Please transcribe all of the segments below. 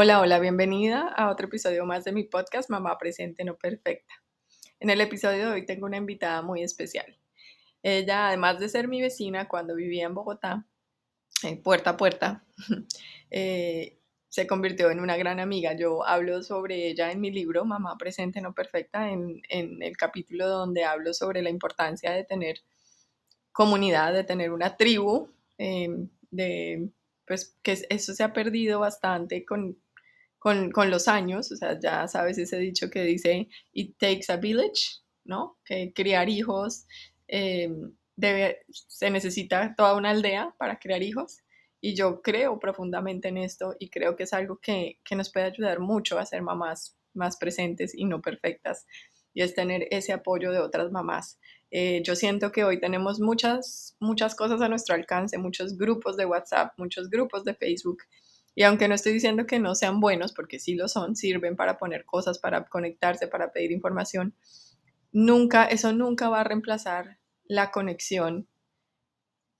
Hola, hola, bienvenida a otro episodio más de mi podcast Mamá Presente No Perfecta. En el episodio de hoy tengo una invitada muy especial. Ella, además de ser mi vecina cuando vivía en Bogotá, eh, puerta a puerta, eh, se convirtió en una gran amiga. Yo hablo sobre ella en mi libro Mamá Presente No Perfecta, en, el capítulo donde hablo sobre la importancia de tener comunidad, de tener una tribu, em, de pues que eso se ha perdido bastante con, con, los años, o sea, ya sabes ese dicho que dice, it takes a village, ¿no? Que criar hijos, em, debe, se necesita toda una aldea para criar hijos. Y yo creo profundamente en esto y creo que es algo que, que nos puede ayudar mucho a ser mamás más presentes y no perfectas. Y es tener ese apoyo de otras mamás. Eh, yo siento que hoy tenemos muchas, muchas cosas a nuestro alcance, muchos grupos de WhatsApp, muchos grupos de Facebook. Y aunque no estoy diciendo que no sean buenos, porque sí lo son, sirven para poner cosas, para conectarse, para pedir información, nunca, eso nunca va a reemplazar la conexión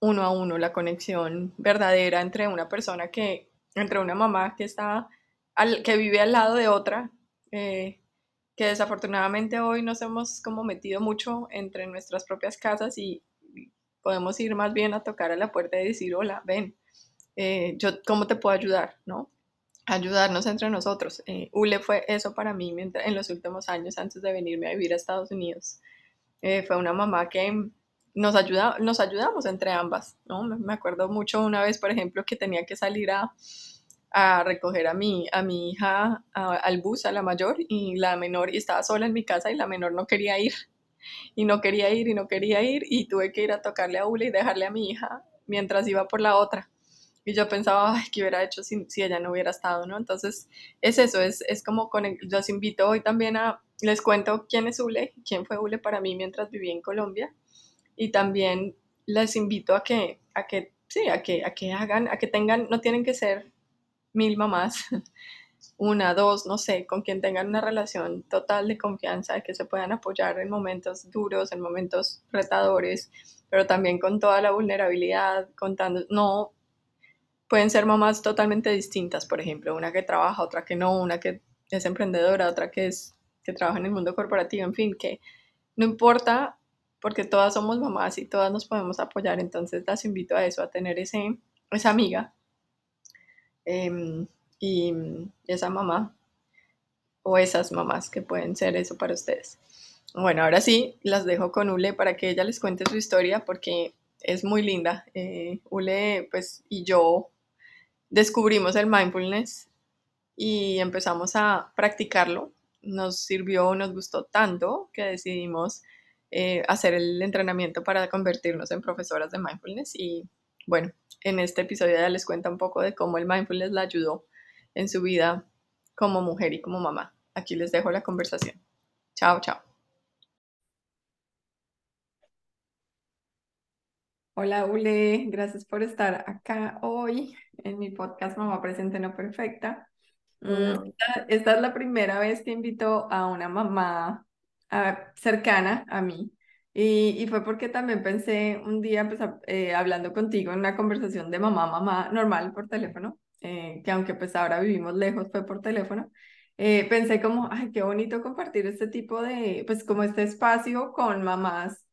uno a uno, la conexión verdadera entre una persona que, entre una mamá que está, al, que vive al lado de otra, eh, que desafortunadamente hoy nos hemos como metido mucho entre nuestras propias casas y podemos ir más bien a tocar a la puerta y decir, hola, ven, eh, yo, ¿cómo te puedo ayudar? ¿No? Ayudarnos entre nosotros. Eh, ULE fue eso para mí en los últimos años antes de venirme a vivir a Estados Unidos. Eh, fue una mamá que nos, ayuda, nos ayudamos entre ambas, ¿no? Me acuerdo mucho una vez, por ejemplo, que tenía que salir a, a recoger a mi, a mi hija al bus, a la mayor, y la menor, y estaba sola en mi casa y la menor no quería ir, y no quería ir, y no quería ir, y tuve que ir a tocarle a Ule y dejarle a mi hija mientras iba por la otra. Y yo pensaba, ay, ¿qué hubiera hecho si, si ella no hubiera estado, no? Entonces, es eso, es, es como, con yo los invito hoy también a, les cuento quién es Ule, quién fue Ule para mí mientras viví en Colombia, y también les invito a que, a que, sí, a que, a que hagan, a que tengan, no tienen que ser mil mamás, una, dos, no sé, con quien tengan una relación total de confianza, que se puedan apoyar en momentos duros, en momentos retadores, pero también con toda la vulnerabilidad, contando, no, pueden ser mamás totalmente distintas, por ejemplo, una que trabaja, otra que no, una que es emprendedora, otra que es que trabaja en el mundo corporativo, en fin, que no importa porque todas somos mamás y todas nos podemos apoyar, entonces las invito a eso, a tener ese, esa amiga Em, y esa mamá o esas mamás que pueden ser eso para ustedes. Bueno, ahora sí, las dejo con Ule para que ella les cuente su historia porque es muy linda. Eh, Ule, pues, y yo descubrimos el mindfulness y empezamos a practicarlo. Nos sirvió, nos gustó tanto que decidimos eh, hacer el entrenamiento para convertirnos en profesoras de mindfulness y bueno, en este episodio ya les cuenta un poco de cómo el mindfulness la ayudó en su vida como mujer y como mamá. Aquí les dejo la conversación. Chao, chao. Hola, Ule, gracias por estar acá hoy en mi podcast Mamá Presente No Perfecta. Mm, esta, es la primera vez que invito a una mamá cercana a mí y, y, fue porque también pensé un día, pues, eh, hablando contigo en una conversación de mamá, mamá, normal por teléfono, eh, que aunque pues ahora vivimos lejos, fue por teléfono, eh, pensé como, ay, qué bonito compartir este tipo de, pues como este espacio con mamás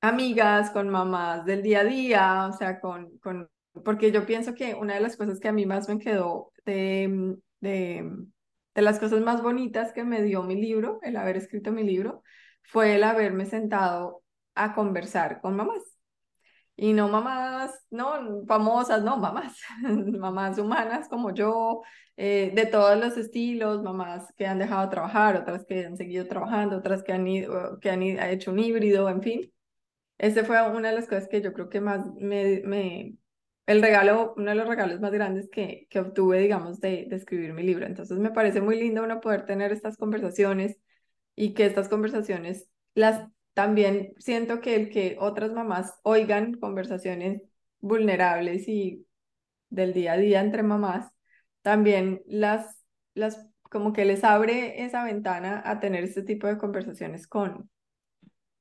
amigas, con mamás del día a día, o sea, con, con, porque yo pienso que una de las cosas que a mí más me quedó de, de, de las cosas más bonitas que me dio mi libro, el haber escrito mi libro, fue el haberme sentado a conversar con mamás. Y no mamás, no famosas, no mamás, mamás humanas como yo, eh, de todos los estilos, mamás que han dejado de trabajar, otras que han seguido trabajando, otras que han, ido, que han hecho un híbrido, en fin. Ese fue una de las cosas que yo creo que más me, me el regalo, uno de los regalos más grandes que, que obtuve, digamos, de, de escribir mi libro. Entonces me parece muy lindo uno poder tener estas conversaciones y que estas conversaciones las también siento que el que otras mamás oigan conversaciones vulnerables y del día a día entre mamás, también las, las como que les abre esa ventana a tener este tipo de conversaciones con,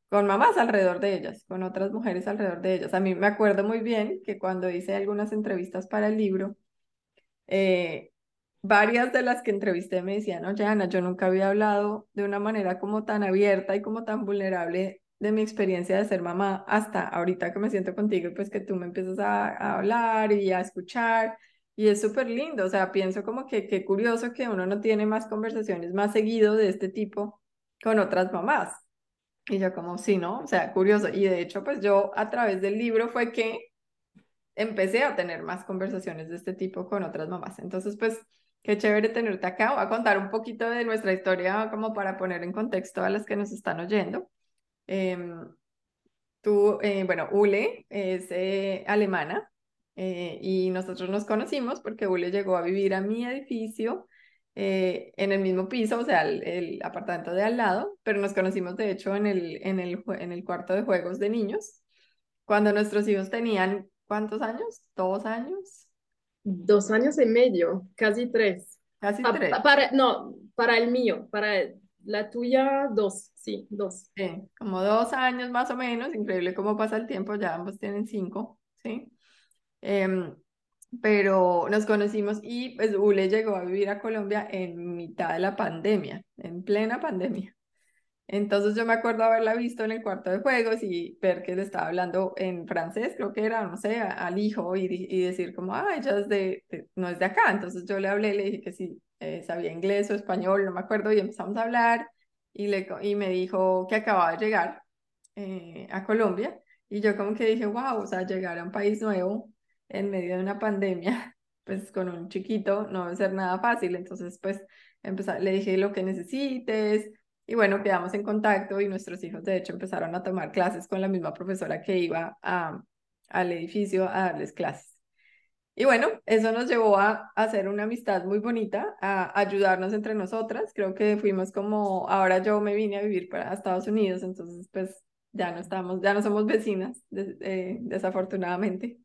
con mamás alrededor de ellas, con otras mujeres alrededor de ellas. A mí me acuerdo muy bien que cuando hice algunas entrevistas para el libro, eh, varias de las que entrevisté me decían, oye Ana, yo nunca había hablado de una manera como tan abierta y como tan vulnerable de mi experiencia de ser mamá hasta ahorita que me siento contigo, pues que tú me empiezas a, a hablar y a escuchar. Y es súper lindo, o sea, pienso como que qué curioso que uno no tiene más conversaciones más seguido de este tipo con otras mamás. Y yo como, sí, ¿no? O sea, curioso. Y de hecho, pues yo a través del libro fue que empecé a tener más conversaciones de este tipo con otras mamás. Entonces, pues, qué chévere tenerte acá. Voy a contar un poquito de nuestra historia como para poner en contexto a las que nos están oyendo. Em, tú, eh, bueno, Ule es eh, alemana eh, y nosotros nos conocimos porque Ule llegó a vivir a mi edificio en el mismo piso, o sea, el, el, apartamento de al lado, pero nos conocimos de hecho en el, en, el, en el cuarto de juegos de niños, cuando nuestros hijos tenían ¿Cuántos años? ¿Dos años? Dos años y medio, casi tres. Casi tres. para, no, para el mío, para la tuya, dos, sí, dos. Sí, como dos años más o menos, increíble cómo pasa el tiempo, ya ambos tienen cinco, ¿sí? Em, pero nos conocimos y pues Ule llegó a vivir a Colombia en mitad de la pandemia, en plena pandemia. Entonces yo me acuerdo haberla visto en el cuarto de juegos y ver que le estaba hablando en francés, creo que era, no sé, al hijo y, y decir como, ah, ella es de, no es de acá. Entonces yo le hablé, le dije que sí, eh, sabía inglés o español, no me acuerdo, y empezamos a hablar y, le, y me dijo que acababa de llegar eh, a Colombia y yo como que dije, wow, o sea, llegar a un país nuevo en medio de una pandemia, pues con un chiquito no debe ser nada fácil. Entonces pues empezar, le dije lo que necesites y bueno, quedamos en contacto y nuestros hijos de hecho empezaron a tomar clases con la misma profesora que iba a, al edificio a darles clases. Y bueno, eso nos llevó a, hacer una amistad muy bonita, a ayudarnos entre nosotras. Creo que fuimos como, ahora yo me vine a vivir para Estados Unidos, entonces pues ya no estamos, ya no somos vecinas, eh, desafortunadamente,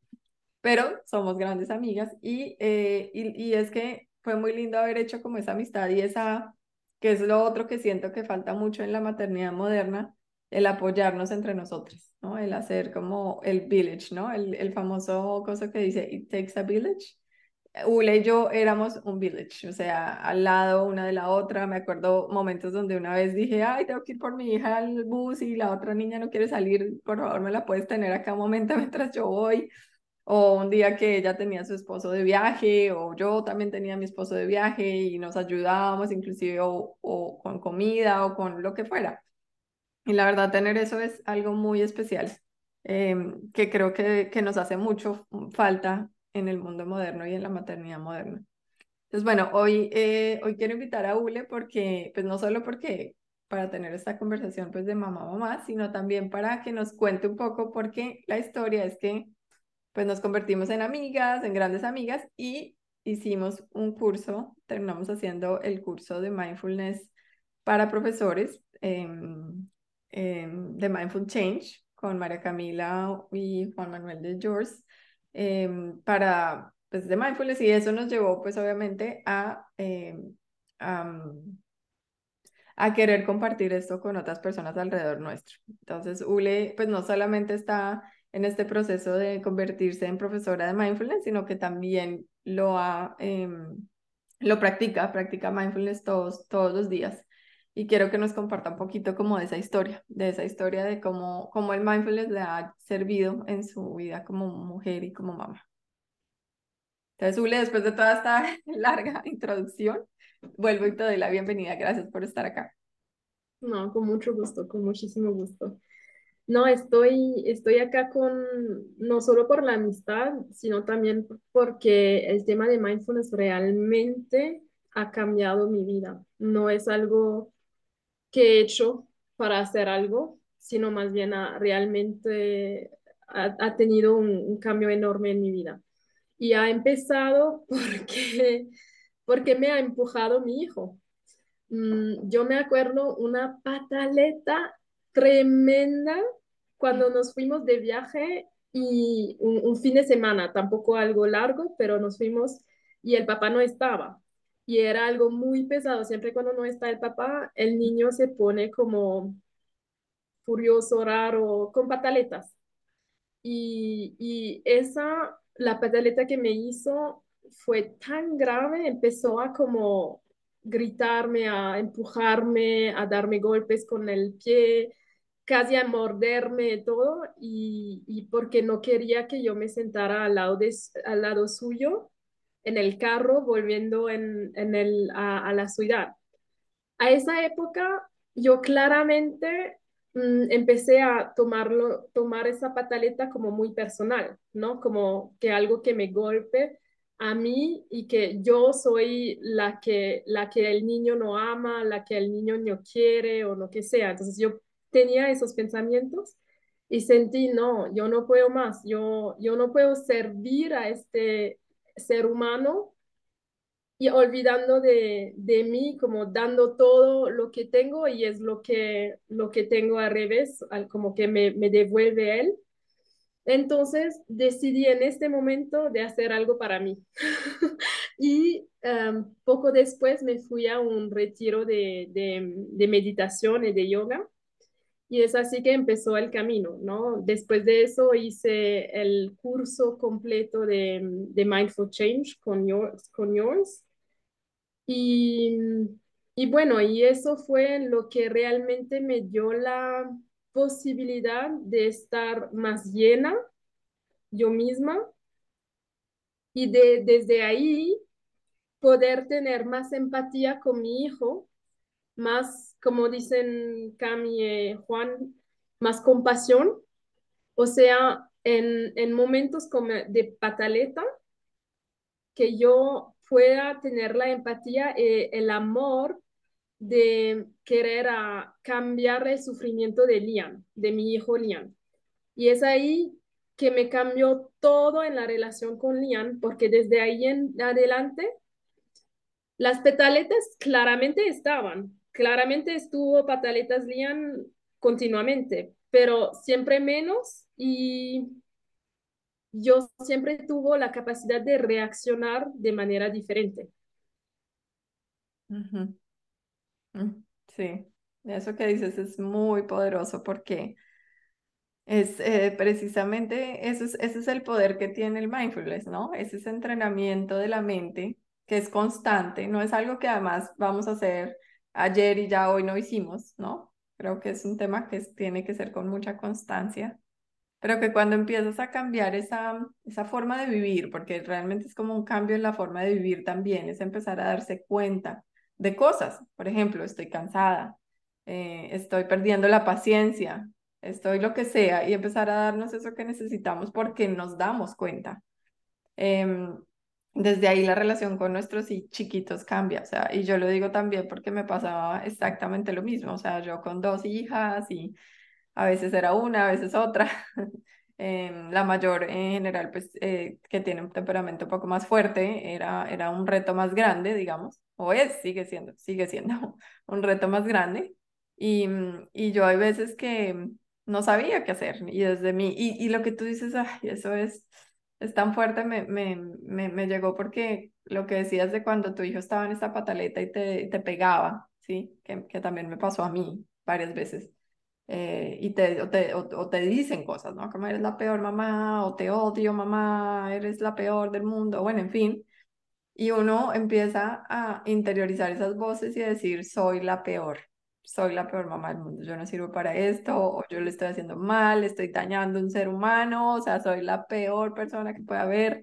pero somos grandes amigas y, eh, y, y es que fue muy lindo haber hecho como esa amistad y esa que es lo otro que siento que falta mucho en la maternidad moderna, el apoyarnos entre nosotros, ¿no? El hacer como el village, ¿no? El, el famoso cosa que dice, it takes a village. Ule y yo éramos un village, o sea, al lado una de la otra. Me acuerdo momentos donde una vez dije, ay, tengo que ir por mi hija al bus y la otra niña no quiere salir, por favor, me la puedes tener acá un momento mientras yo voy o un día que ella tenía su esposo de viaje, o yo también tenía mi esposo de viaje y nos ayudábamos inclusive o, o, con comida o con lo que fuera. Y la verdad, tener eso es algo muy especial, em, que creo que, que nos hace mucho falta en el mundo moderno y en la maternidad moderna. Entonces, bueno, hoy, eh, hoy quiero invitar a Ule porque, pues no solo porque para tener esta conversación pues de mamá mamá, sino también para que nos cuente un poco porque la historia es que pues nos convertimos en amigas, en grandes amigas y hicimos un curso, terminamos haciendo el curso de mindfulness para profesores em, em, de Mindful Change con María Camila y Juan Manuel de George em, para pues de mindfulness y eso nos llevó pues obviamente a, a querer compartir esto con otras personas alrededor nuestro. Entonces Ule pues no solamente está en este proceso de convertirse en profesora de mindfulness, sino que también lo, ha, em, lo practica, practica mindfulness todos, todos los días. Y quiero que nos comparta un poquito como de esa historia, de esa historia de cómo, cómo el mindfulness le ha servido en su vida como mujer y como mamá. Entonces, Ule, después de toda esta larga introducción, vuelvo y te doy la bienvenida. Gracias por estar acá. No, con mucho gusto, con muchísimo gusto. No, estoy, estoy acá con, no solo por la amistad, sino también porque el tema de mindfulness realmente ha cambiado mi vida. No es algo que he hecho para hacer algo, sino más bien realmente ha, tenido un, cambio enorme en mi vida. Y ha empezado porque, porque me ha empujado mi hijo. Mm, yo me acuerdo una pataleta tremenda cuando nos fuimos de viaje y un, fin de semana, tampoco algo largo, pero nos fuimos y el papá no estaba. Y era algo muy pesado. Siempre cuando no está el papá, el niño se pone como furioso, raro, con pataletas. Y, y esa, la pataleta que me hizo, fue tan grave, empezó a como gritarme, a empujarme, a darme golpes con el pie, casi a morderme todo, y, y porque no quería que yo me sentara al lado, de, al lado suyo en el carro volviendo en, en el, a, a la ciudad. A esa época yo claramente mm, empecé a tomarlo, tomar esa pataleta como muy personal, ¿no? Como que algo que me golpe a mí y que yo soy la que, la que el niño no ama, la que el niño no quiere o lo que sea. Entonces yo tenía esos pensamientos y sentí, no, yo no puedo más, yo, yo no puedo servir a este ser humano y olvidando de, de, mí, como dando todo lo que tengo y es lo que, lo que tengo al revés, al, como que me, me devuelve él. Entonces decidí en este momento de hacer algo para mí. y um, poco después me fui a un retiro de, de, de, meditación y de yoga. Y es así que empezó el camino, ¿no? Después de eso hice el curso completo de, de Mindful Change con yours, con yours y, y bueno, y eso fue lo que realmente me dio la posibilidad de estar más llena yo misma y de desde ahí poder tener más empatía con mi hijo, más, como dicen Cami y Juan, más compasión. O sea, en, en momentos como de pataleta, que yo pueda tener la empatía, eh, el amor de querer cambiar el sufrimiento de Liam, de mi hijo Liam. Y es ahí que me cambió todo en la relación con Liam, porque desde ahí en adelante las petaletas claramente estaban, claramente estuvo pataletas Liam continuamente, pero siempre menos y yo siempre tuvo la capacidad de reaccionar de manera diferente. Mm, sí, eso que dices es muy poderoso porque es eh, precisamente eso es, ese es el poder que tiene el mindfulness, ¿no? Es ese entrenamiento de la mente que es constante, no es algo que además vamos a hacer ayer y ya hoy no hicimos, ¿no? Creo que es un tema que tiene que ser con mucha constancia pero que cuando empiezas a cambiar esa, esa forma de vivir, porque realmente es como un cambio en la forma de vivir también, es empezar a darse cuenta de cosas. Por ejemplo, estoy cansada, eh, estoy perdiendo la paciencia, estoy lo que sea, y empezar a darnos eso que necesitamos porque nos damos cuenta. Em, desde ahí la relación con nuestros chiquitos cambia, o sea, y yo lo digo también porque me pasaba exactamente lo mismo, o sea, yo con dos hijas y a veces era una, a veces otra. Em, la mayor en general, pues eh, que tiene un temperamento un poco más fuerte, era, era un reto más grande, digamos, o es, sigue siendo, sigue siendo un reto más grande. Y, mm, y yo hay veces que no sabía qué hacer, y desde mí, y, y lo que tú dices, ay, eso es, es tan fuerte, me, me, me, me llegó porque lo que decías de cuando tu hijo estaba en esta pataleta y te, te pegaba, ¿sí? Que, que también me pasó a mí varias veces. Eh, y te o, te, o, te dicen cosas, ¿no? Como eres la peor mamá, o te odio mamá, eres la peor del mundo, bueno, en fin. Y uno empieza a interiorizar esas voces y decir, soy la peor, soy la peor mamá del mundo, yo no sirvo para esto, o yo le estoy haciendo mal, estoy dañando un ser humano, o sea, soy la peor persona que puede haber.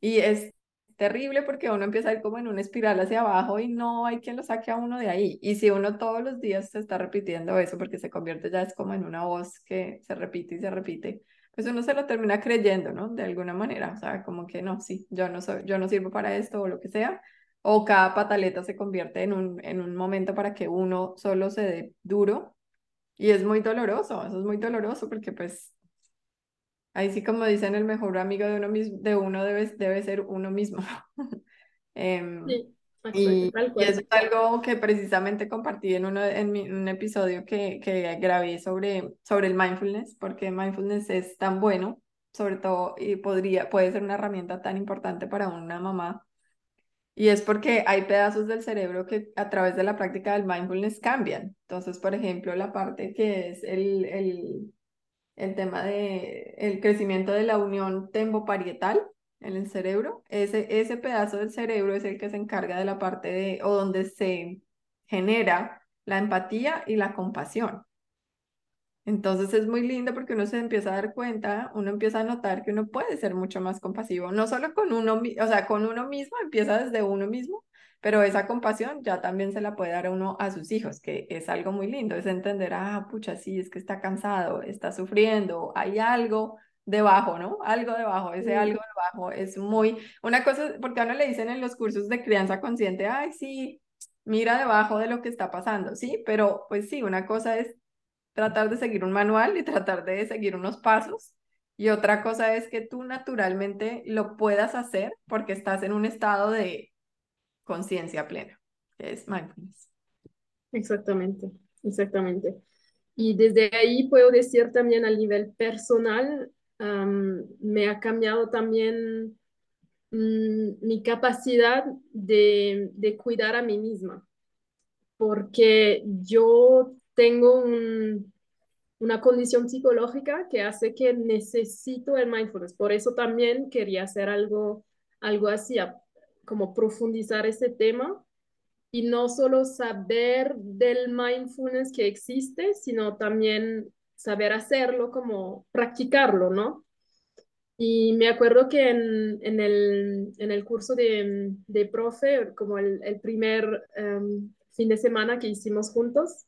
Y es terrible porque uno empieza a ir como en una espiral hacia abajo y no hay quien lo saque a uno de ahí. Y si uno todos los días se está repitiendo eso porque se convierte ya es como en una voz que se repite y se repite, pues uno se lo termina creyendo, ¿no? De alguna manera, o sea, como que no, sí, yo no soy, yo no sirvo para esto o lo que sea. O cada pataleta se convierte en un, en un momento para que uno solo se dé duro. Y es muy doloroso, eso es muy doloroso porque pues Ahí sí, como dicen, el mejor amigo de uno mismo, de uno debe, debe ser uno mismo. Em, sí, y, eso es algo que precisamente compartí en, uno, en, un episodio que, que grabé sobre, sobre el mindfulness, porque mindfulness es tan bueno, sobre todo, y podría, puede ser una herramienta tan importante para una mamá. Y es porque hay pedazos del cerebro que a través de la práctica del mindfulness cambian. Entonces, por ejemplo, la parte que es el, el el tema de el crecimiento de la unión tempoparietal, en el cerebro. Ese, ese pedazo del cerebro es el que se encarga de la parte de, o donde se genera la empatía y la compasión. Entonces es muy lindo porque uno se empieza a dar cuenta, uno empieza a notar que uno puede ser mucho más compasivo, no solo con uno, o sea, con uno mismo, empieza desde uno mismo, pero esa compasión ya también se la puede dar a uno a sus hijos, que es algo muy lindo, es entender, ah, pucha, sí, es que está cansado, está sufriendo, hay algo debajo, ¿no? Algo debajo, ese algo debajo es muy, una cosa, porque a uno le dicen en los cursos de crianza consciente, ay, sí, mira debajo de lo que está pasando, sí, pero pues sí, una cosa es tratar de seguir un manual y tratar de seguir unos pasos. Y otra cosa es que tú naturalmente lo puedas hacer porque estás en un estado de conciencia plena, que es mindfulness. Exactamente, exactamente. Y desde ahí puedo decir también a nivel personal, me ha cambiado también mm, mi capacidad de, de, cuidar a mí misma, porque yo tengo una condición psicológica que hace que necesito el mindfulness. Por eso también quería hacer algo, algo así, como profundizar ese tema y no solo saber del mindfulness que existe, sino también saber hacerlo, como practicarlo, ¿no? Y me acuerdo que en, en, el, en el, curso de, de, profe, como el, el primer em, fin de semana que hicimos juntos,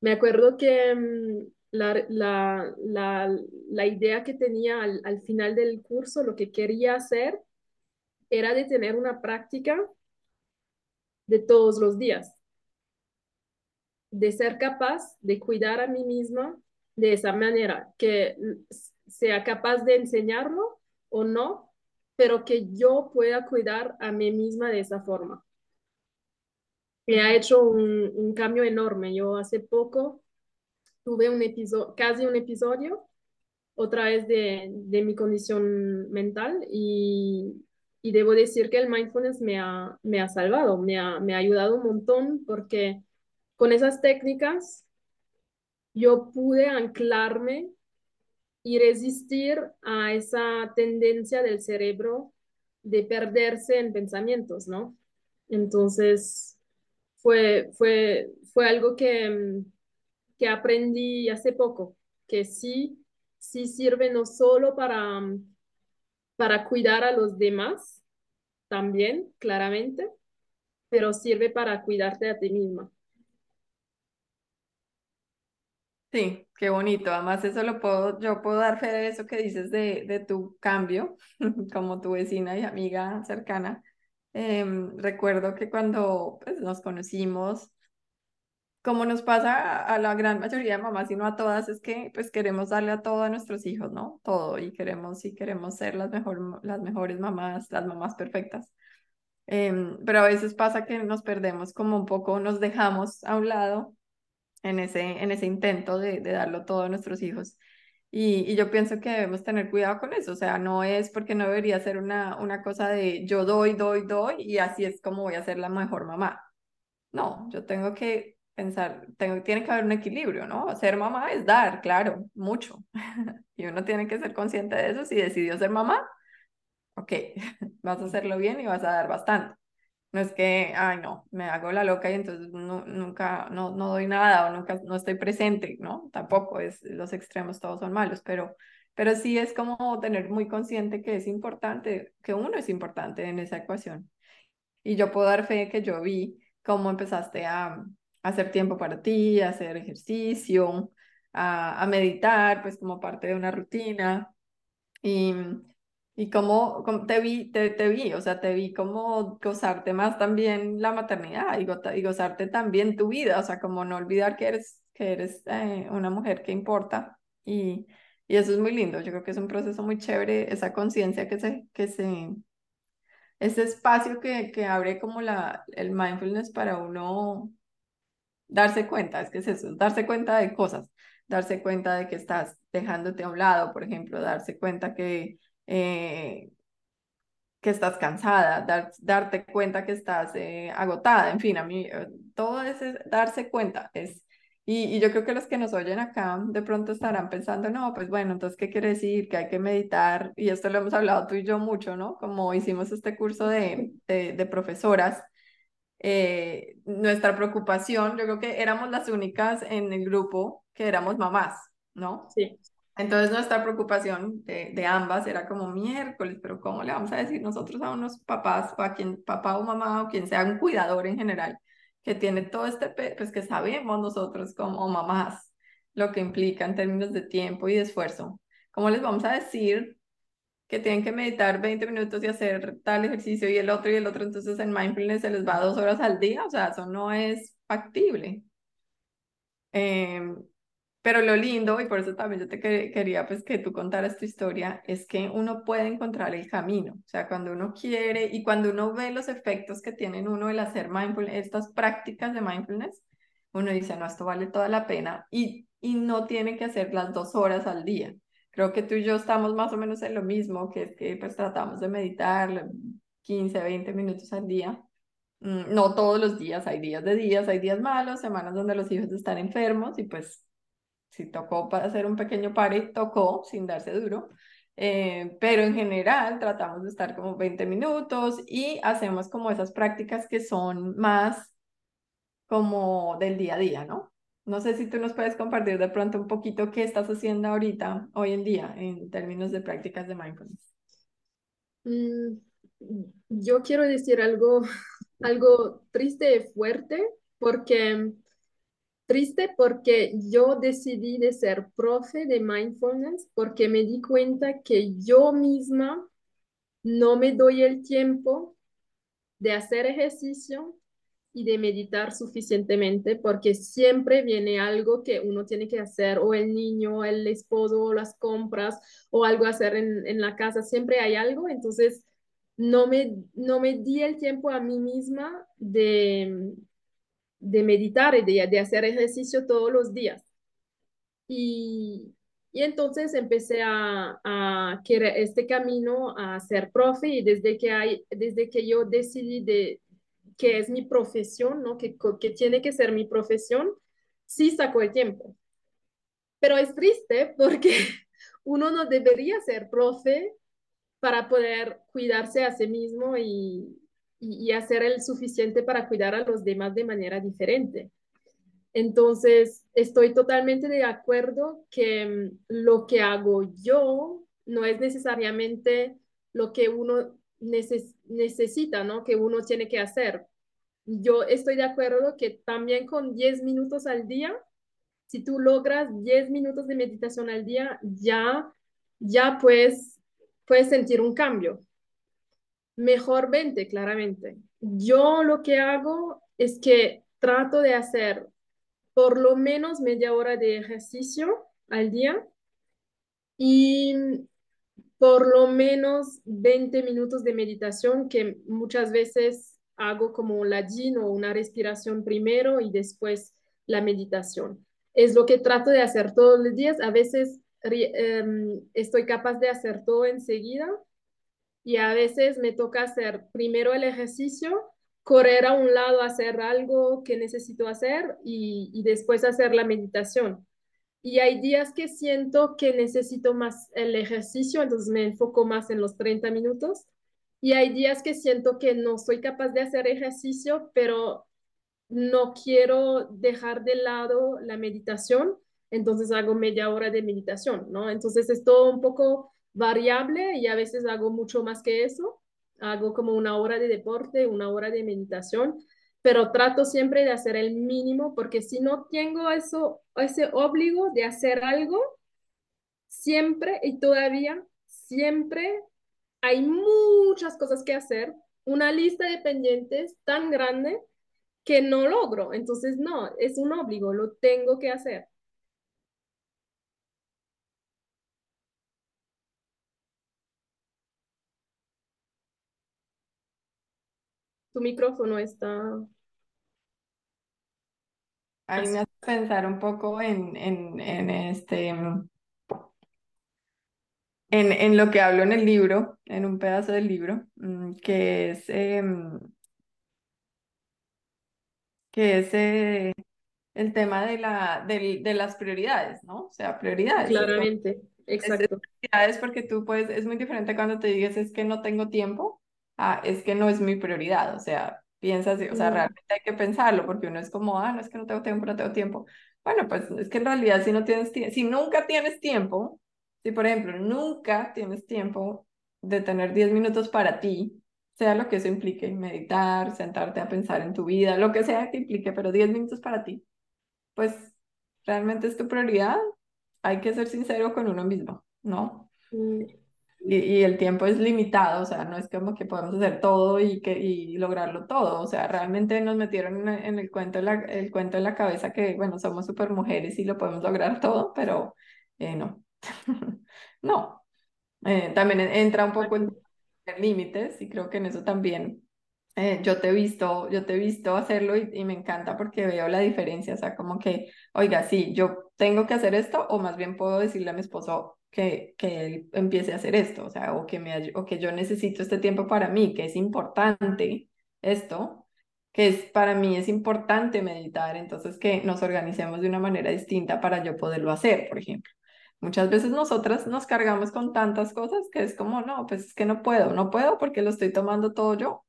me acuerdo que mm, la, la, la, la, idea que tenía al, al, final del curso, lo que quería hacer, era de tener una práctica de todos los días, de ser capaz de cuidar a mí misma de esa manera, que sea capaz de enseñarlo o no, pero que yo pueda cuidar a mí misma de esa forma me ha hecho un, un, cambio enorme. Yo hace poco tuve un episodio, casi un episodio, otra vez de, de mi condición mental y, y, debo decir que el mindfulness me ha, me ha salvado, me ha, me ha ayudado un montón porque con esas técnicas yo pude anclarme y resistir a esa tendencia del cerebro de perderse en pensamientos, ¿no? Entonces, fue, fue, fue algo que, que aprendí hace poco, que sí, sí sirve no solo para, para cuidar a los demás, también, claramente, pero sirve para cuidarte a ti misma. Sí, qué bonito. Además, eso lo puedo, yo puedo dar fe de eso que dices de, de tu cambio, como tu vecina y amiga cercana. Em, recuerdo que cuando pues, nos conocimos, como nos pasa a la gran mayoría de mamás y no a todas, es que pues queremos darle a todo a nuestros hijos, ¿no? Todo y queremos y queremos ser las, mejor, las mejores mamás, las mamás perfectas. Em, pero a veces pasa que nos perdemos como un poco, nos dejamos a un lado en ese, en ese intento de, de darlo todo a nuestros hijos. Y, yo pienso que debemos tener cuidado con eso, o sea, no es porque no debería ser una, una cosa de yo doy, doy, doy y así es como voy a ser la mejor mamá. No, yo tengo que pensar, tengo, tiene que haber un equilibrio, ¿no? Ser mamá es dar, claro, mucho. y uno tiene que ser consciente de eso. Si decidió ser mamá, ok, vas a hacerlo bien y vas a dar bastante. No es que, ay, no, me hago la loca y entonces nunca, no, no doy nada o nunca, no estoy presente, ¿no? Tampoco es, los extremos todos son malos, pero, pero sí es como tener muy consciente que es importante, que uno es importante en esa ecuación. Y yo puedo dar fe que yo vi cómo empezaste a, hacer tiempo para ti, a hacer ejercicio, a, a meditar, pues como parte de una rutina. Y, y cómo, te vi, te, te, vi, o sea, te vi como gozarte más también la maternidad y, y, gozarte también tu vida, o sea, como no olvidar que eres, que eres eh, una mujer que importa y, y eso es muy lindo, yo creo que es un proceso muy chévere, esa conciencia que se, que se, ese espacio que, que abre como la, el mindfulness para uno darse cuenta, es que es eso, darse cuenta de cosas, darse cuenta de que estás dejándote a un lado, por ejemplo, darse cuenta que eh, que estás cansada, darte cuenta que estás eh, agotada, en fin, a mí eh, todo ese darse cuenta es, Y, y yo creo que los que nos oyen acá de pronto estarán pensando, no, pues bueno, entonces, ¿qué quiere decir? Que hay que meditar. Y esto lo hemos hablado tú y yo mucho, ¿no? Como hicimos este curso de, de, profesoras nuestra preocupación, yo creo que éramos las únicas en el grupo que éramos mamás, ¿no? Sí. Entonces nuestra preocupación de, ambas era como miércoles, pero ¿cómo le vamos a decir nosotros a unos papás o a quien papá o mamá o quien sea un cuidador en general que tiene todo este, pues que sabemos nosotros como mamás lo que implica en términos de tiempo y de esfuerzo? ¿Cómo les vamos a decir que tienen que meditar 20 minutos y hacer tal ejercicio y el otro y el otro, entonces en mindfulness se les va dos horas al día, o sea, eso no es factible. Eh, pero lo lindo, y por eso también yo te quería pues que tú contaras tu historia, es que uno puede encontrar el camino, o sea, cuando uno quiere y cuando uno ve los efectos que tienen uno el hacer mindfulness, estas prácticas de mindfulness, uno dice, no, esto vale toda la pena y, y no tiene que hacer las dos horas al día creo que tú y yo estamos más o menos en lo mismo, que es que pues tratamos de meditar 15, 20 minutos al día. Mm, no todos los días, hay días de días, hay días malos, semanas donde los hijos están enfermos y pues si tocó para hacer un pequeño pare, tocó sin darse duro. Eh, pero en general tratamos de estar como 20 minutos y hacemos como esas prácticas que son más como del día a día, ¿no? No sé si tú nos puedes compartir de pronto un poquito qué estás haciendo ahorita, hoy en día, en términos de prácticas de mindfulness. Mm, yo quiero decir algo, algo triste y fuerte, porque triste porque yo decidí de ser profe de mindfulness porque me di cuenta que yo misma no me doy el tiempo de hacer ejercicio y de meditar suficientemente porque siempre viene algo que uno tiene que hacer, o el niño, el esposo, o las compras, o algo hacer en, en la casa, siempre hay algo, entonces no me, no me di el tiempo a mí misma de, de meditar y de, de hacer ejercicio todos los días. Y, y entonces empecé a, a querer este camino a ser profe y desde que, hay, desde que yo decidí de, que es mi profesión, ¿no? Que, que tiene que ser mi profesión, sí sacó el tiempo. Pero es triste porque uno no debería ser profe para poder cuidarse a sí mismo y, y, hacer el suficiente para cuidar a los demás de manera diferente. Entonces, estoy totalmente de acuerdo que mm, lo que hago yo no es necesariamente lo que uno necesita, ¿no? Que uno tiene que hacer. Yo estoy de acuerdo que también con 10 minutos al día, si tú logras 10 minutos de meditación al día, ya, ya puedes, puedes sentir un cambio. Mejor 20, claramente. Yo lo que hago es que trato de hacer por lo menos media hora de ejercicio al día y por lo menos 20 minutos de meditación, que muchas veces hago como la yin o una respiración primero y después la meditación. Es lo que trato de hacer todos los días. A veces um, estoy capaz de hacer todo enseguida y a veces me toca hacer primero el ejercicio, correr a un lado, hacer algo que necesito hacer y, y después hacer la meditación. Y hay días que siento que necesito más el ejercicio, entonces me enfoco más en los 30 minutos. Y hay días que siento que no soy capaz de hacer ejercicio, pero no quiero dejar de lado la meditación, entonces hago media hora de meditación, ¿no? Entonces es todo un poco variable y a veces hago mucho más que eso. Hago como una hora de deporte, una hora de meditación, pero trato siempre de hacer el mínimo porque si no tengo eso, ese obligo de hacer algo, siempre y todavía, siempre hay muchas cosas que hacer, una lista de pendientes tan grande que no logro. Entonces, no, es un obligo, lo tengo que hacer. Tu micrófono está... Ahí me hace pensar un poco en, en, en este en, en, lo que hablo en el libro, en un pedazo del libro, mm, que es, em, que es el tema de, la, de, de las prioridades, ¿no? O sea, prioridades. Claramente, exacto. prioridades porque tú puedes, es muy diferente cuando te digas es que no tengo tiempo, a es que no es mi prioridad, o sea, piensas, o sea, realmente hay que pensarlo porque uno es como, ah, no es que no tengo tiempo, no tengo tiempo. Bueno, pues es que en realidad si no tienes tiempo, si nunca tienes tiempo, si por ejemplo nunca tienes tiempo de tener 10 minutos para ti, sea lo que eso implique, meditar, sentarte a pensar en tu vida, lo que sea que implique, pero 10 minutos para ti, pues realmente es tu prioridad, hay que ser sincero con uno mismo, ¿no? Y, y, el tiempo es limitado, o sea, no es como que podemos hacer todo y, que, y lograrlo todo, o sea, realmente nos metieron en, el, cuento la, el cuento en la cabeza que, bueno, somos super mujeres y lo podemos lograr todo, pero eh, no, no. Eh, también entra un poco en límites y creo que en eso también eh, yo te he visto, yo te he visto hacerlo y, me encanta porque veo la diferencia, o sea, como que, oiga, sí, yo tengo que hacer esto o más bien puedo decirle a mi esposo que, que él empiece a hacer esto, o sea, o que, me, o que yo necesito este tiempo para mí, que es importante esto, que es para mí es importante meditar, entonces que nos organicemos de una manera distinta para yo poderlo hacer, por ejemplo. Muchas veces nosotras nos cargamos con tantas cosas que es como, no, pues es que no puedo, no puedo porque lo estoy tomando todo yo.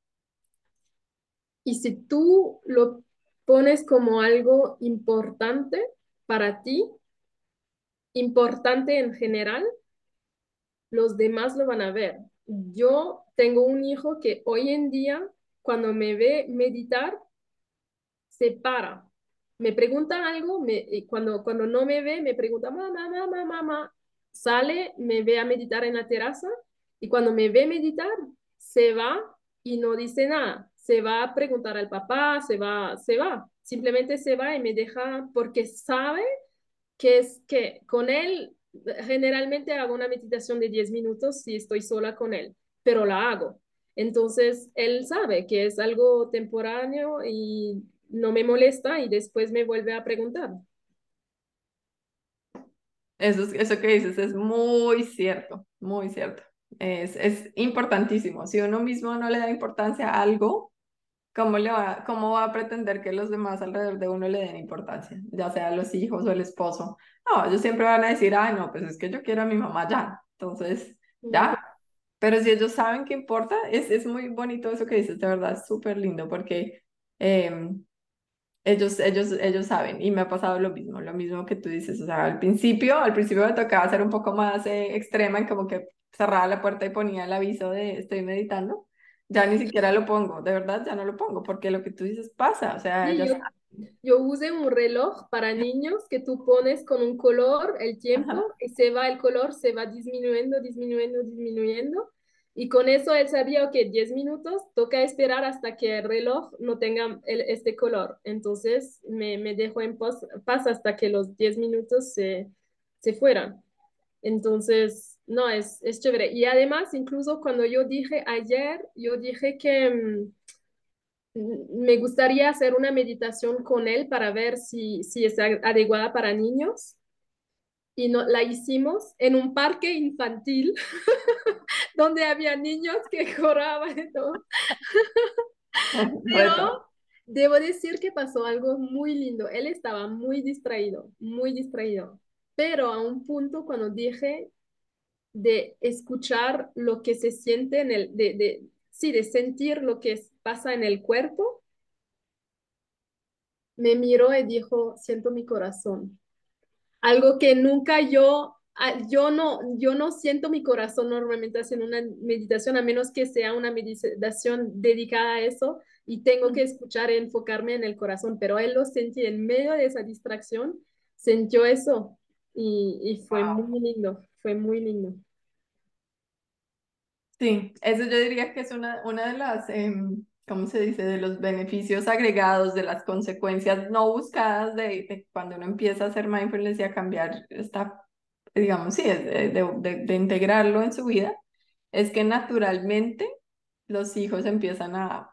Y si tú lo pones como algo importante para ti, importante en general, los demás lo van a ver. Yo tengo un hijo que hoy en día, cuando me ve meditar, se para. Me pregunta algo, me, cuando, cuando no me ve, me pregunta, mamá, mamá, mamá, sale, me ve a meditar en la terraza y cuando me ve meditar, se va y no dice nada se va a preguntar al papá, se va, se va, simplemente se va y me deja porque sabe que es que con él generalmente hago una meditación de 10 minutos si estoy sola con él, pero la hago. Entonces, él sabe que es algo temporáneo y no me molesta y después me vuelve a preguntar. Eso, eso que dices es muy cierto, muy cierto. Es, es importantísimo. Si uno mismo no le da importancia a algo, ¿Cómo, le va, ¿Cómo va a pretender que los demás alrededor de uno le den importancia? Ya sea los hijos o el esposo. No, ellos siempre van a decir, ay, no, pues es que yo quiero a mi mamá ya. Entonces, ya. Pero si ellos saben que importa, es, es muy bonito eso que dices, de verdad, es súper lindo porque em, ellos, ellos, ellos saben y me ha pasado lo mismo, lo mismo que tú dices. O sea, al principio, al principio me tocaba ser un poco más eh, extrema en como que cerraba la puerta y ponía el aviso de estoy meditando ya ni siquiera lo pongo, de verdad ya no lo pongo, porque lo que tú dices pasa, o sea, yo, yo, usé un reloj para niños que tú pones con un color el tiempo y se va el color, se va disminuyendo, disminuyendo, disminuyendo. Y con eso él sabía que 10 minutos toca esperar hasta que el reloj no tenga este color. Entonces me, me dejó en paz, hasta que los 10 minutos se, se fueran. Entonces, no, es, es chévere. Y además, incluso cuando yo dije ayer, yo dije que mm, me gustaría hacer una meditación con él para ver si, si es adecuada para niños. Y no, la hicimos en un parque infantil donde había niños que corraban y todo. Pero debo decir que pasó algo muy lindo. Él estaba muy distraído, muy distraído pero a un punto cuando dije de escuchar lo que se siente en el, de, de, sí, de sentir lo que pasa en el cuerpo, me miró y dijo, siento mi corazón. Algo que nunca yo, ah, yo no, yo no siento mi corazón normalmente haciendo una meditación, a menos que sea una meditación dedicada a eso y tengo que escuchar y enfocarme en el corazón, pero él lo sentí en medio de esa distracción, sintió eso y, fue muy lindo, fue muy lindo. Sí, eso yo diría que es una, una de las, em, ¿cómo se dice?, de los beneficios agregados, de las consecuencias no buscadas de, cuando uno empieza a hacer mindfulness y a cambiar esta, digamos, sí, de, de, de integrarlo en su vida, es que naturalmente los hijos empiezan a,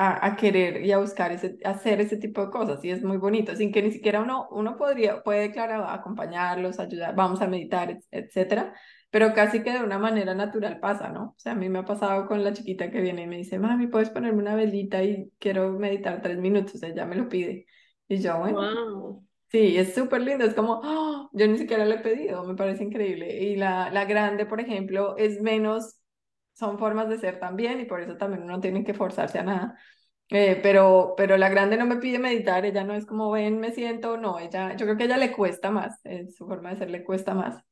a, querer y a buscar ese, hacer ese tipo de cosas y es muy bonito, sin que ni siquiera uno, uno podría, puede, claro, acompañarlos, ayudar, vamos a meditar, etcétera, pero casi que de una manera natural pasa, ¿no? O sea, a mí me ha pasado con la chiquita que viene y me dice, mami, ¿puedes ponerme una velita y quiero meditar tres minutos? Ella me lo pide. Y yo, bueno, Wow. sí, es súper lindo, es como, ¡ah! yo ni siquiera le he pedido, me parece increíble. Y la, la grande, por ejemplo, es menos, son formas de ser también y por eso también uno tiene que forzarse a nada. Eh, pero, pero la grande no me pide meditar, ella no es como, ven, me siento, no, ella, yo creo que a ella le cuesta más, eh, su forma de ser le cuesta más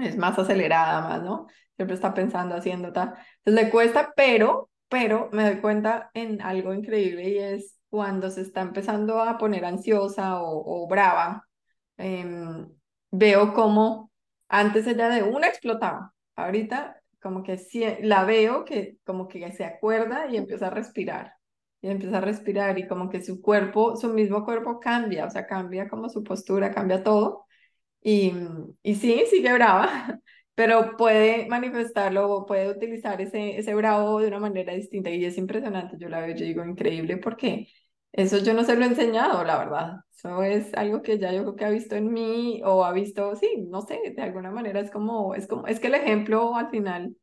es más acelerada, más, ¿no? Siempre está pensando, haciendo tal. Entonces le cuesta, pero, pero me doy cuenta en algo increíble y es cuando se está empezando a poner ansiosa o, o brava, em, veo como antes ella de una explotaba, ahorita como que sí, la veo que como que se acuerda y empieza a respirar. Y empieza a respirar y como que su cuerpo, su mismo cuerpo cambia, o sea, cambia como su postura, cambia todo y, y sí, sigue brava, pero puede manifestarlo, puede utilizar ese, ese bravo de una manera distinta y es impresionante. Yo la veo, yo digo increíble porque eso yo no se lo he enseñado, la verdad. Eso es algo que ya yo creo que ha visto en mí o ha visto, sí, no sé, de alguna manera es como, es como, es que el ejemplo al final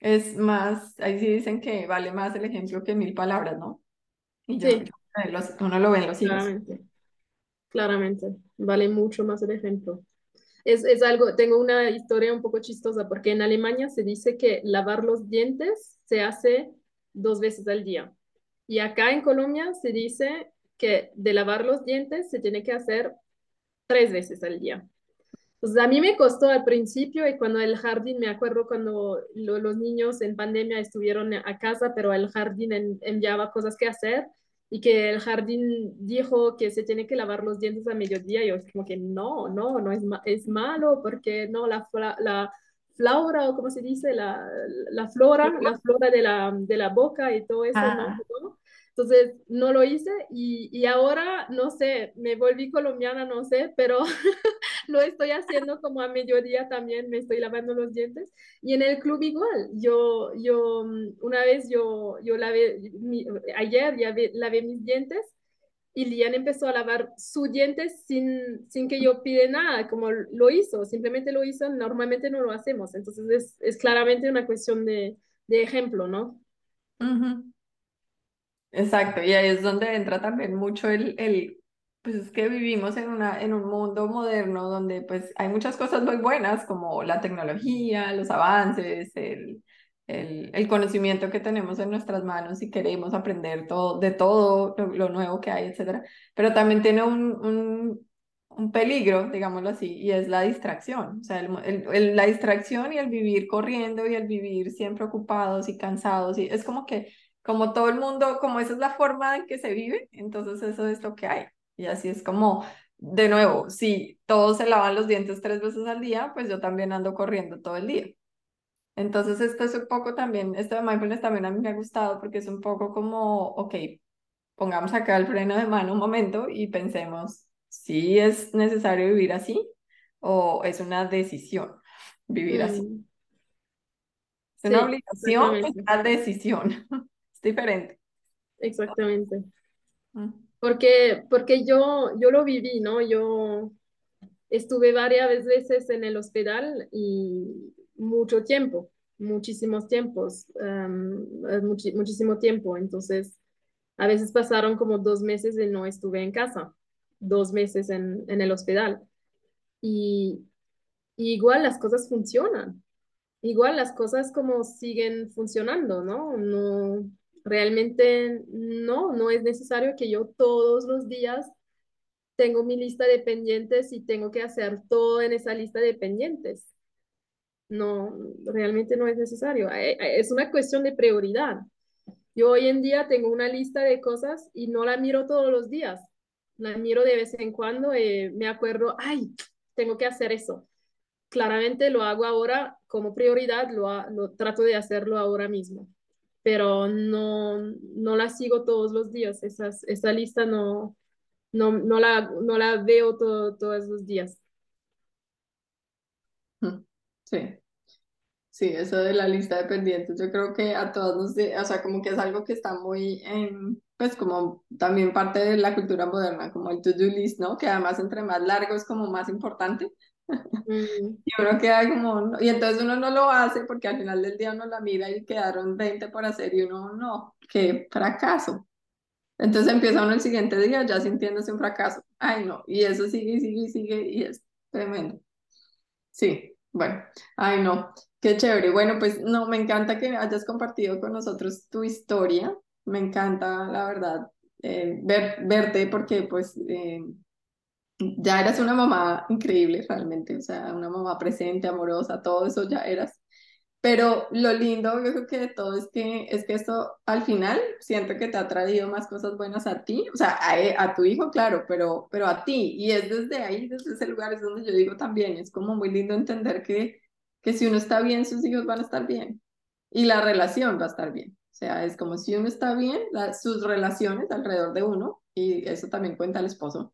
es más, ahí sí dicen que vale más el ejemplo que mil palabras, ¿no? Y yo, Sí, los, uno lo ve en los hijos. claramente, claramente. Vale mucho más el ejemplo. Es, es algo, tengo una historia un poco chistosa porque en Alemania se dice que lavar los dientes se hace dos veces al día. Y acá en Colombia se dice que de lavar los dientes se tiene que hacer tres veces al día. Pues a mí me costó al principio y cuando el jardín, me acuerdo cuando lo- los niños en pandemia estuvieron a casa, pero el jardín en- enviaba cosas que hacer y que el jardín dijo que se tiene que lavar los dientes a mediodía. Y yo como que no, no, no es, ma- es malo porque no, la, la flora o como se dice, la, la flora, la flora de la, de la boca y todo eso, no, Ah, no. Entonces no lo hice y, y ahora, no sé, me volví colombiana, no sé, pero lo estoy haciendo como a mediodía también, me estoy lavando los dientes. Y en el club igual, yo, yo mm, una vez yo, yo lavé, mi- ayer ya ve- lavé mis dientes y Lian empezó a lavar sus dientes sin, sin que yo pide nada, como lo hizo, simplemente lo hizo, normalmente no lo hacemos. Entonces es, es claramente una cuestión de, de ejemplo, ¿no? ujú. Exacto, y ahí es donde entra también mucho el, el, pues es que vivimos en una, en un mundo moderno donde pues hay muchas cosas muy buenas como la tecnología, los avances, el, el, el conocimiento que tenemos en nuestras manos y queremos aprender todo, de todo lo, nuevo que hay, etcétera, pero también tiene un, un, un peligro, digámoslo así, y es la distracción, o sea, el- el- la distracción y el vivir corriendo y el vivir siempre ocupados y cansados, y es como que como todo el mundo, como esa es la forma en que se vive, entonces eso es lo que hay. Y así es como, de nuevo, si todos se lavan los dientes tres veces al día, pues yo también ando corriendo todo el día. Entonces esto es un poco también, esto de mindfulness también a mí me ha gustado porque es un poco como, ok, pongamos acá el freno de mano un momento y pensemos si es necesario vivir así o es una decisión vivir así. Mm, Es una sí, obligación, es una decisión. Es diferente. exactamente. Mm. Porque, porque yo, yo lo viví, ¿no? Yo estuve varias veces en el hospital y mucho tiempo, muchísimos tiempos, muchi- muchísimo tiempo. Entonces, a veces pasaron como dos meses y no estuve en casa, dos meses en, en el hospital. Y, y igual las cosas funcionan, igual las cosas como siguen funcionando, ¿no? No, realmente no, no es necesario que yo todos los días tengo mi lista de pendientes y tengo que hacer todo en esa lista de pendientes. No, realmente no es necesario. Eh, eh, Es una cuestión de prioridad. Yo hoy en día tengo una lista de cosas y no la miro todos los días. La miro de vez en cuando y me acuerdo, ay, tengo que hacer eso. Claramente lo hago ahora como prioridad, lo, lo trato de hacerlo ahora mismo, pero no, no la sigo todos los días. Esas, esa lista no, no, no la, no la veo todo- todos los días. Sí, sí, eso de la lista de pendientes, yo creo que a todos nos, o sea, como que es algo que está muy, en, pues como también parte de la cultura moderna, como el to-do list, ¿no? Que además entre más largo es como más importante. Mm, Y uno queda como, y entonces uno no lo hace porque al final del día uno la mira y quedaron 20 por hacer y uno no, qué fracaso. Entonces empieza uno el siguiente día ya sintiéndose un fracaso. Ay, no, y eso sigue y sigue y sigue y es tremendo. Sí, bueno, ay, no, qué chévere. Bueno, pues no, me encanta que hayas compartido con nosotros tu historia. Me encanta, la verdad, eh, ver, verte porque pues eh, ya eras una mamá increíble realmente, o sea, una mamá presente, amorosa, todo eso ya eras. Pero lo lindo, yo creo que de todo es que, es que esto al final siento que te ha traído más cosas buenas a ti, o sea, a, a tu hijo, claro, pero, pero a ti. Y es desde ahí, desde ese lugar es donde yo digo también, es como muy lindo entender que, que si uno está bien, sus hijos van a estar bien. Y la relación va a estar bien. O sea, es como si uno está bien, sus relaciones alrededor de uno, y eso también cuenta el esposo,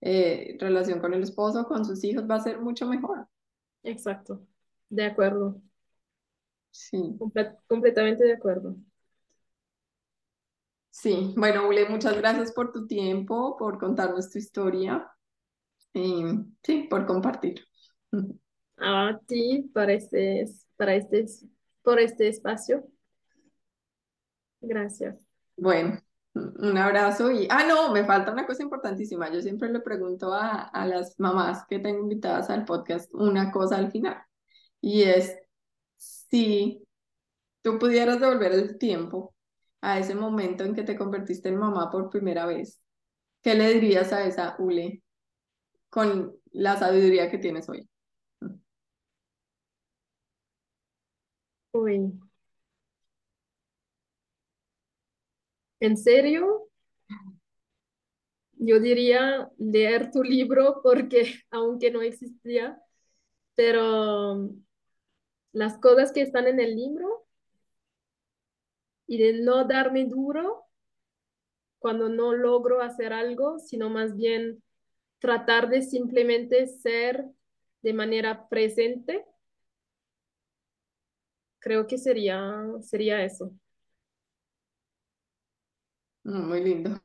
eh, relación con el esposo, con sus hijos, va a ser mucho mejor. Exacto, de acuerdo. Sí. completamente de acuerdo. Sí, bueno, Ule, muchas gracias por tu tiempo, por contarnos tu historia y sí, por compartir. A ti para este, para este, por este espacio. Gracias. Bueno, un abrazo y, ah, no, me falta una cosa importantísima. Yo siempre le pregunto a, a las mamás que tengo invitadas al podcast una cosa al final y es si tú pudieras devolver el tiempo a ese momento en que te convertiste en mamá por primera vez, ¿qué le dirías a esa Ule con la sabiduría que tienes hoy? Uy. ¿En serio? Yo diría leer tu libro porque aunque no existía, pero las cosas que están en el libro y de no darme duro cuando no logro hacer algo, sino más bien tratar de simplemente ser de manera presente. Creo que sería, sería eso. Mm, muy lindo.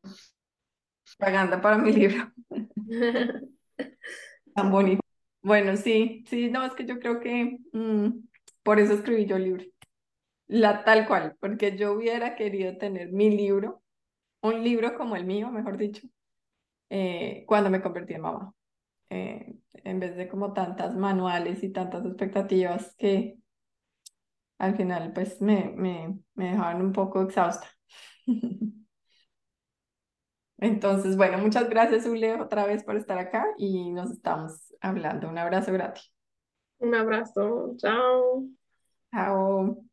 Pagando para mi libro. Tan bonito. Bueno, sí, sí, no, es que yo creo que mm, por eso escribí yo el libro. La tal cual, porque yo hubiera querido tener mi libro, un libro como el mío, mejor dicho, eh, cuando me convertí en mamá. Eh, en vez de como tantas manuales y tantas expectativas que al final pues me, me, me dejaban un poco exhausta. Entonces, bueno, muchas gracias, Ule, otra vez por estar acá y nos estamos hablando. Un abrazo gratis. Un abrazo. Chao. Chao.